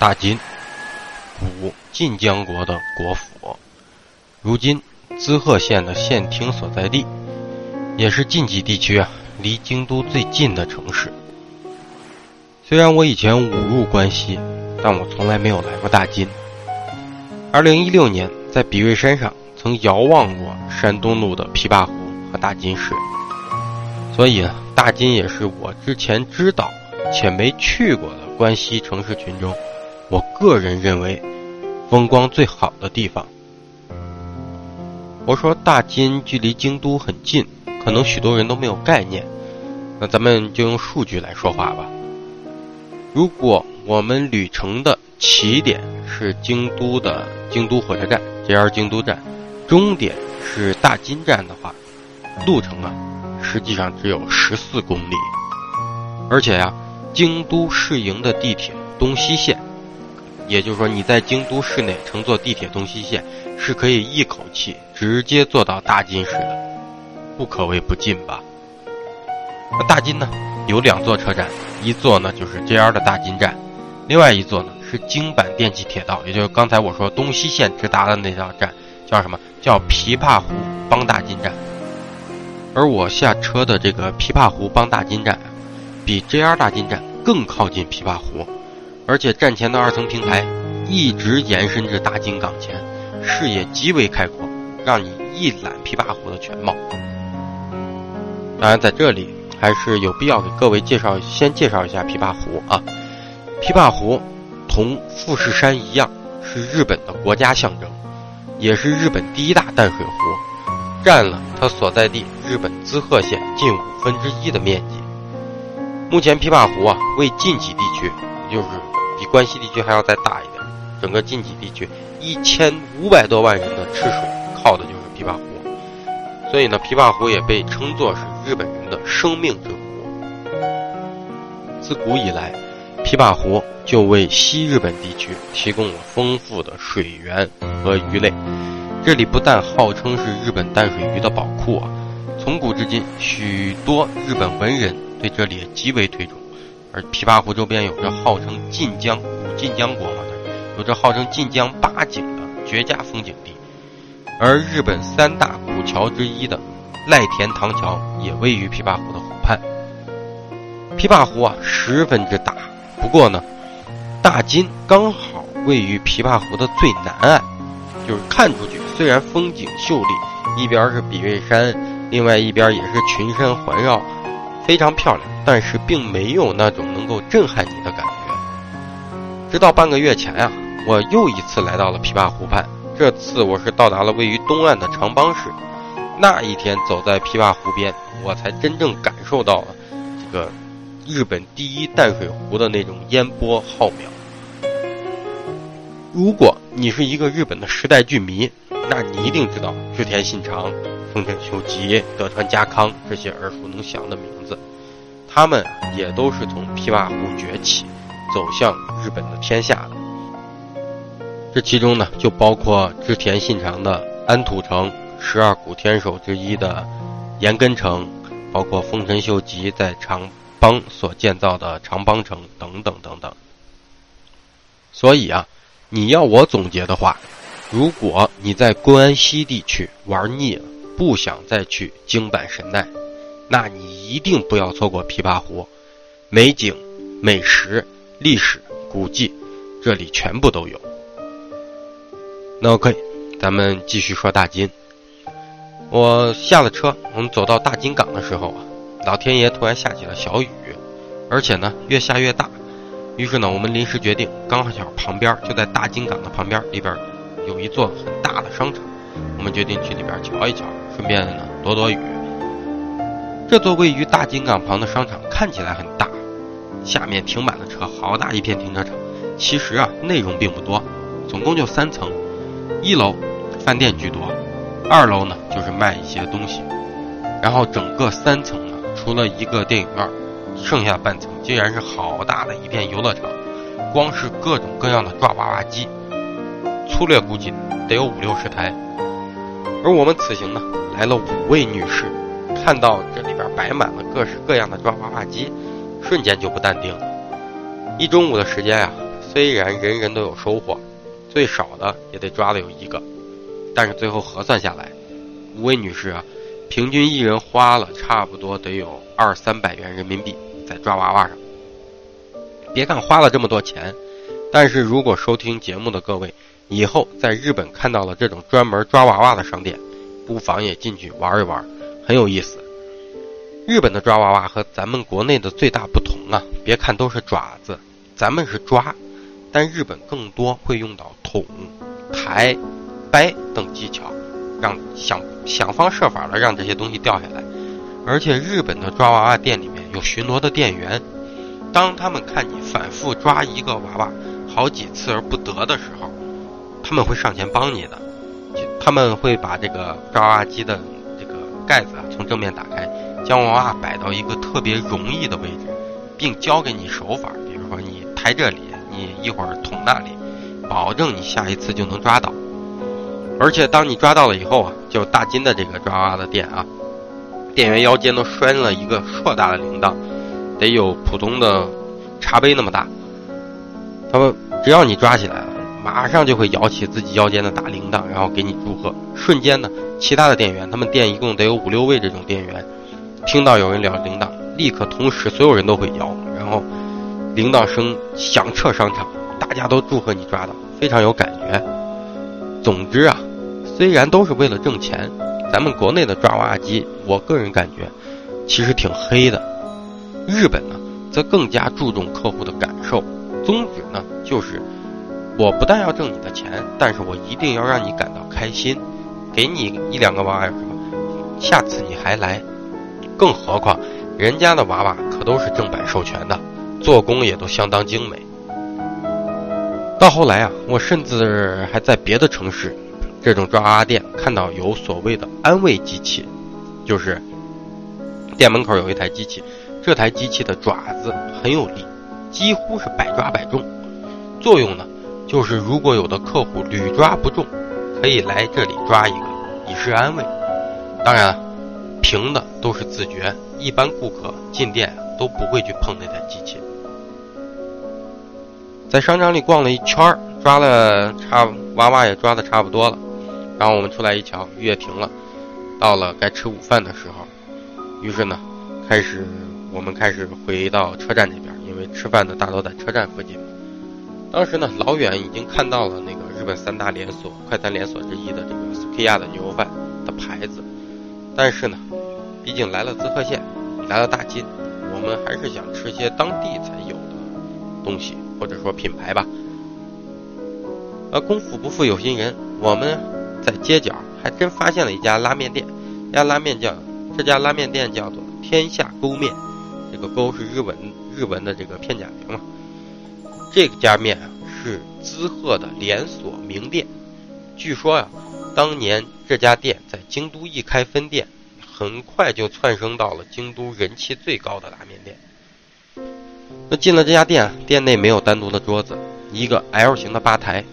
大金，古晋江国的国府，如今滋贺县的县厅所在地，也是晋冀地区啊离京都最近的城市。虽然我以前五入关西，但我从来没有来过大金。二零一六年在比瑞山上曾遥望过山东路的琵琶湖和大金市，所以，大金也是我之前知道且没去过的关西城市群中，我个人认为风光最好的地方。我说大金距离京都很近，可能许多人都没有概念，那咱们就用数据来说话吧。如果我们旅程的起点是京都的京都火车站 JR 京都站，终点是大金站的话，路程啊，实际上只有十四公里。而且呀，京都市营的地铁东西线，也就是说你在京都市内乘坐地铁东西线，是可以一口气直接坐到大金市的，不可谓不近吧？那大金呢？有两座车站，一座呢就是 JR 的大金站，另外一座呢是京阪电气铁道，也就是刚才我说东西线直达的那条站，叫什么？叫琵琶湖帮大金站。而我下车的这个琵琶湖帮大金站，比 JR 大金站更靠近琵琶湖，而且站前的二层平台一直延伸至大金港前，视野极为开阔，让你一览琵琶湖的全貌。当然，在这里。还是有必要给各位介绍，先介绍一下琵琶湖啊。琵琶湖同富士山一样，是日本的国家象征，也是日本第一大淡水湖，占了它所在地日本滋贺县近五分之一的面积。目前琵琶湖啊，为近畿地区，也就是关西地区还要再大一点，整个近畿地区一千五百多万人的吃水，靠的就是琵琶湖。所以呢，琵琶湖也被称作是日本人的生命之湖。自古以来，琵琶湖就为西日本地区提供了丰富的水源和鱼类。这里不但号称是日本淡水鱼的宝库啊，从古至今，许多日本文人对这里也极为推崇。而琵琶湖周边有着号称晋江古晋江国嘛，有着号称晋江八景的绝佳风景地。而日本三大古桥之一的赖田塘桥也位于琵琶湖的湖畔。琵琶湖啊十分之大，不过呢，大金刚好位于琵琶湖的最南岸，就是看出去虽然风景秀丽，一边是比瑞山，另外一边也是群山环绕，非常漂亮，但是并没有那种能够震撼你的感觉。直到半个月前呀，我又一次来到了琵琶湖畔。这次我是到达了位于东岸的长浜市，那一天走在琵琶湖边，我才真正感受到了这个日本第一淡水湖的那种烟波浩渺。如果你是一个日本的时代剧迷，那你一定知道织田信长、丰臣秀吉、德川家康这些耳熟能详的名字，他们也都是从琵琶湖崛起，走向日本的天下的。这其中呢，就包括织田信长的安土城，十二古天守之一的岩根城，包括丰臣秀吉在长邦所建造的长邦城等等等等。所以啊，你要我总结的话，如果你在关西地区玩腻了，不想再去京阪神奈，那你一定不要错过琵琶湖，美景、美食、历史、古迹，这里全部都有。那 OK，咱们继续说大金。我下了车，我们走到大金港的时候啊，老天爷突然下起了小雨，而且呢越下越大。于是呢，我们临时决定，刚好旁边就在大金港的旁边里边有一座很大的商场，我们决定去里边瞧一瞧，顺便呢躲躲雨。这座位于大金港旁的商场看起来很大，下面停满了车，好大一片停车场。其实啊，内容并不多，总共就三层。一楼饭店居多，二楼呢就是卖一些东西，然后整个三层呢，除了一个电影院，剩下半层竟然是好大的一片游乐场，光是各种各样的抓娃娃机，粗略估计得有五六十台。而我们此行呢来了五位女士，看到这里边摆满了各式各样的抓娃娃机，瞬间就不淡定了。一中午的时间呀，虽然人人都有收获，最少的也得抓了有一个，但是最后核算下来，五位女士啊，平均一人花了差不多得有二三百元人民币在抓娃娃上。别看花了这么多钱，但是如果收听节目的各位以后在日本看到了这种专门抓娃娃的商店，不妨也进去玩一玩，很有意思。日本的抓娃娃和咱们国内的最大不同啊，别看都是爪子，咱们是抓，但日本更多会用到捅、抬、掰等技巧，让想想方设法的让这些东西掉下来。而且日本的抓娃娃店里面有巡逻的店员，当他们看你反复抓一个娃娃好几次而不得的时候，他们会上前帮你的，他们会把这个抓娃娃机的这个盖子啊从正面打开。将娃娃摆到一个特别容易的位置，并教给你手法，比如说你抬这里，你一会儿捅那里，保证你下一次就能抓到。而且当你抓到了以后啊，就大金的这个抓娃娃的店啊，店员腰间都拴了一个硕大的铃铛，得有普通的茶杯那么大。他们只要你抓起来了，马上就会摇起自己腰间的大铃铛，然后给你祝贺。瞬间呢，其他的店员，他们店一共得有五六位这种店员。听到有人聊铃铛，立刻同时所有人都会摇，然后铃铛声响彻商场，大家都祝贺你抓到，非常有感觉。总之啊，虽然都是为了挣钱，咱们国内的抓娃娃机，我个人感觉其实挺黑的。日本呢，则更加注重客户的感受，宗旨呢就是我不但要挣你的钱，但是我一定要让你感到开心，给你一两个娃娃什么，下次你还来。更何况，人家的娃娃可都是正版授权的，做工也都相当精美。到后来啊，我甚至还在别的城市，这种抓娃娃店看到有所谓的安慰机器，就是店门口有一台机器，这台机器的爪子很有力，几乎是百抓百中。作用呢，就是如果有的客户屡抓不中，可以来这里抓一个，以示安慰。当然。凭的都是自觉，一般顾客进店都不会去碰那台机器。在商场里逛了一圈抓了差娃娃也抓的差不多了，然后我们出来一瞧，雨也停了，到了该吃午饭的时候，于是呢，开始我们开始回到车站那边，因为吃饭的大都在车站附近。当时呢，老远已经看到了那个日本三大连锁快餐连锁之一的这个苏 K 亚的牛肉饭的牌子。但是呢，毕竟来了滋贺县，来了大金，我们还是想吃些当地才有的东西，或者说品牌吧。而功夫不负有心人，我们在街角还真发现了一家拉面店。家拉面叫这家拉面店叫做天下沟面，这个沟是日文日文的这个片假名嘛。这家面啊是滋贺的连锁名店，据说呀。当年这家店在京都一开分店，很快就窜升到了京都人气最高的拉面店。那进了这家店，店内没有单独的桌子，一个 L 型的吧台，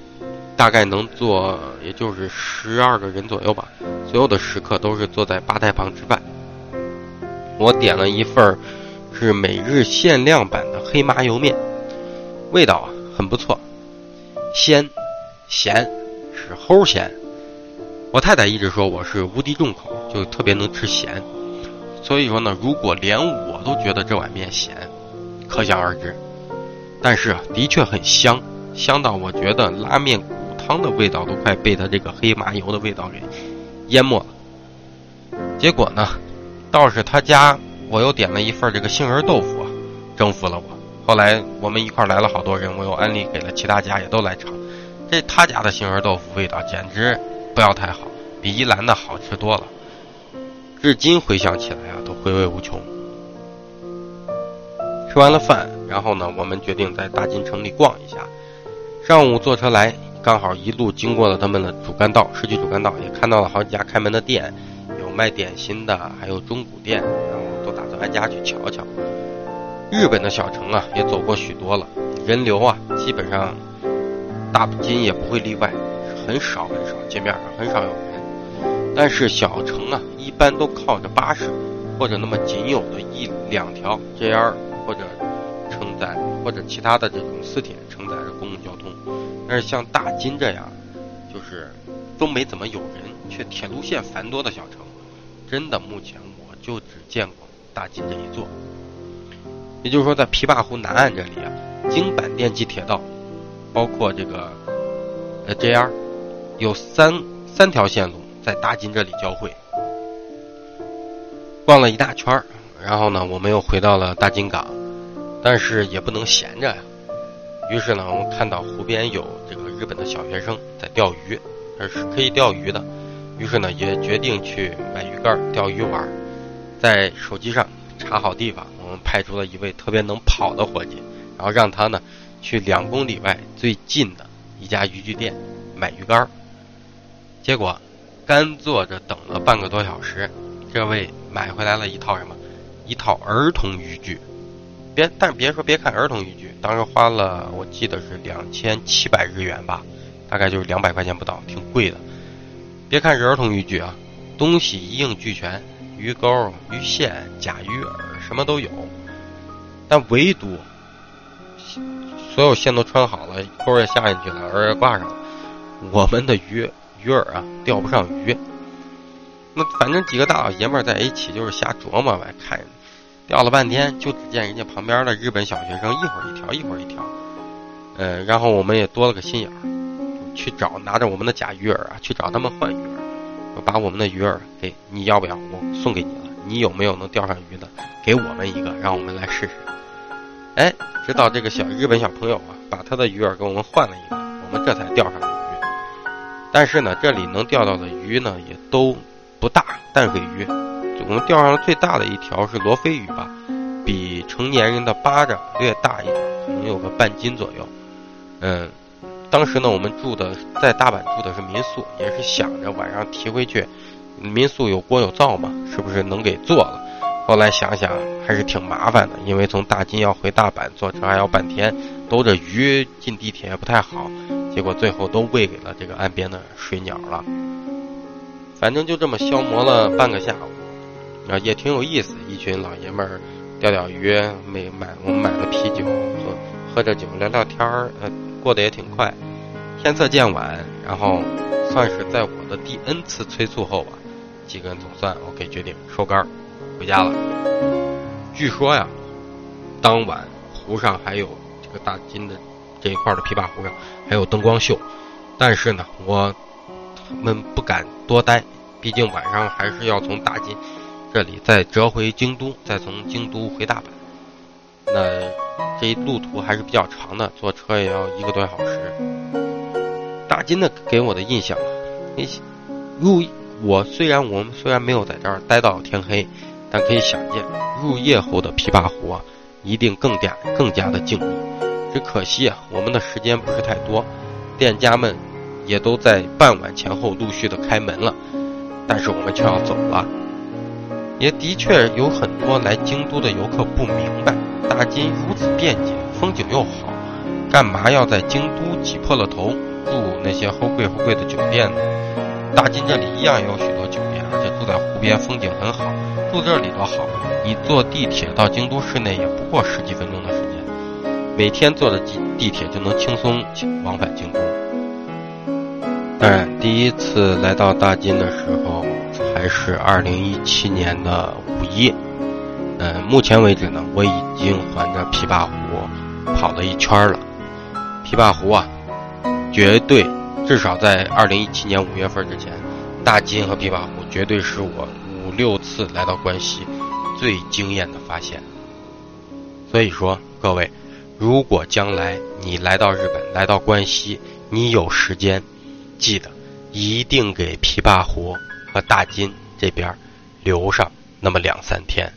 大概能坐也就是十二个人左右吧。所有的食客都是坐在吧台旁吃饭。我点了一份是每日限量版的黑麻油面，味道啊很不错，鲜咸是齁咸。我太太一直说我是无敌重口，就特别能吃咸，所以说呢，如果连我都觉得这碗面咸，可想而知。但是，的确很香，香到我觉得拉面骨汤的味道都快被它这个黑麻油的味道给淹没了。结果呢，倒是他家我又点了一份这个杏仁豆腐，征服了我。后来我们一块来了好多人，我又安利给了其他家，也都来尝。这他家的杏仁豆腐味道简直。不要太好，比一兰的好吃多了。至今回想起来啊，都回味无穷。吃完了饭，然后呢，我们决定在大金城里逛一下。上午坐车来，刚好一路经过了他们的主干道，市区主干道，也看到了好几家开门的店，有卖点心的，还有中古店，然后都打算挨家去瞧瞧。日本的小城啊，也走过许多了，人流啊，基本上大金也不会例外。很少很少，街面上很少有人。但是小城啊，一般都靠着巴士，或者那么仅有的一两条 JR 或者承载。或者其他的这种私铁承载着公共交通。但是像大金这样，就是都没怎么有人，却铁路线繁多的小城，真的目前我就只见过大金这一座。也就是说，在琵琶湖南岸这里啊，京阪电气铁道，包括这个呃 JR，有三三条线路在大金这里交汇。逛了一大圈，然后呢，我们又回到了大金港，但是也不能闲着呀。于是呢，我们看到湖边有这个日本的小学生在钓鱼，这是可以钓鱼的。于是呢，也决定去买鱼竿钓鱼玩。在手机上查好地方，派出了一位特别能跑的伙计，然后让他呢去两公里外最近的一家渔具店买鱼竿。结果，干坐着等了半个多小时，这位买回来了一套什么？一套儿童渔具。别，但别说别看儿童渔具，当时花了我记得是两千七百日元吧，大概就是两百块钱不到，挺贵的。别看是儿童渔具啊，东西一应俱全，鱼钩、鱼线、假鱼饵什么都有，但唯独所有线都穿好了，钩也下进去了，饵也挂上了，我们的鱼鱼饵啊钓不上鱼。那反正几个大老爷们在一起就是瞎琢磨呗，看。钓了半天，就只见人家旁边的日本小学生一会儿一条，一会儿一条，呃，然后我们也多了个心眼儿，去找拿着我们的假鱼饵啊，去找他们换鱼饵，把我们的鱼饵给你要不要？我送给你了。你有没有能钓上鱼的？给我们一个，让我们来试试。哎，直到这个小日本小朋友啊，把他的鱼饵给我们换了一个，我们这才钓上了鱼。但是呢，这里能钓到的鱼呢，也都不大，淡水鱼。我们钓上了最大的一条是罗非鱼吧，比成年人的巴掌略大一点，可能有个半斤左右。嗯，当时呢，我们住的在大阪住的是民宿，也是想着晚上提回去。民宿有锅有灶嘛，是不是能给做了？后来想想还是挺麻烦的，因为从大金要回大阪坐车还要半天，兜着鱼进地铁也不太好。结果最后都喂给了这个岸边的水鸟了。反正就这么消磨了半个下午。啊，也挺有意思，一群老爷们儿钓钓鱼，没买我们买了啤酒，喝喝着酒聊聊天儿，呃，过得也挺快。天色渐晚，然后算是在我的第 N 次催促后吧，几个人总算 OK 决定收杆回家了。据说呀，当晚湖上还有这个大金的这一块的琵琶湖上还有灯光秀，但是呢，我们不敢多待，毕竟晚上还是要从大金。这里再折回京都，再从京都回大阪，那这一路途还是比较长的，坐车也要一个多小时。大金的给我的印象，入我虽然我们虽然没有在这儿待到天黑，但可以想见入夜后的琵琶湖啊，一定更加更加的静谧。只可惜啊，我们的时间不是太多，店家们也都在傍晚前后陆续的开门了，但是我们却要走了。也的确有很多来京都的游客不明白，大金如此便捷，风景又好，干嘛要在京都挤破了头住那些齁贵齁贵的酒店呢？大金这里一样有许多酒店，而且住在湖边，风景很好，住这里多好。你坐地铁到京都市内也不过十几分钟的时间，每天坐着地地铁就能轻松往返京都。当然，第一次来到大金的时候。还是二零一七年的五一，嗯，目前为止呢，我已经环着琵琶湖跑了一圈了。琵琶湖啊，绝对至少在二零一七年五月份之前，大金和琵琶湖绝对是我五六次来到关西最惊艳的发现。所以说，各位，如果将来你来到日本，来到关西，你有时间，记得一定给琵琶湖。和大金这边留上那么两三天。